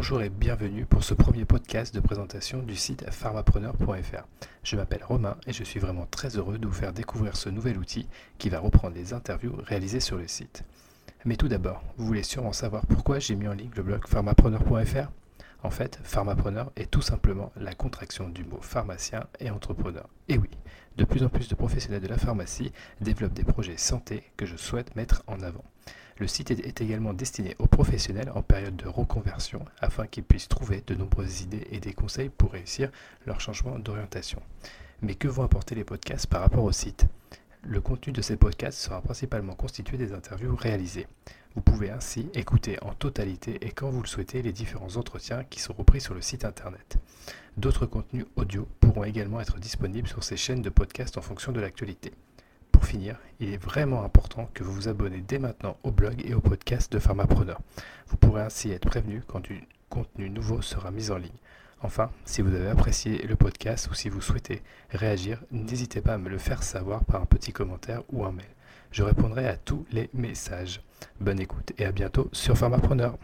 Bonjour et bienvenue pour ce premier podcast de présentation du site pharmapreneur.fr. Je m'appelle Romain et je suis vraiment très heureux de vous faire découvrir ce nouvel outil qui va reprendre les interviews réalisées sur le site. Mais tout d'abord, vous voulez sûrement savoir pourquoi j'ai mis en ligne le blog pharmapreneur.fr En fait, pharmapreneur est tout simplement la contraction du mot pharmacien et entrepreneur. Et oui, de plus en plus de professionnels de la pharmacie développent des projets santé que je souhaite mettre en avant. Le site est également destiné aux professionnels en période de reconversion afin qu'ils puissent trouver de nombreuses idées et des conseils pour réussir leur changement d'orientation. Mais que vont apporter les podcasts par rapport au site? Le contenu de ces podcasts sera principalement constitué des interviews réalisées. Vous pouvez ainsi écouter en totalité et quand vous le souhaitez les différents entretiens qui sont repris sur le site internet. D'autres contenus audio pourront également être disponibles sur ces chaînes de podcasts en fonction de l'actualité pour finir, il est vraiment important que vous vous abonnez dès maintenant au blog et au podcast de Pharmapreneur. Vous pourrez ainsi être prévenu quand du contenu nouveau sera mis en ligne. Enfin, si vous avez apprécié le podcast ou si vous souhaitez réagir, n'hésitez pas à me le faire savoir par un petit commentaire ou un mail. Je répondrai à tous les messages. Bonne écoute et à bientôt sur Pharmapreneur.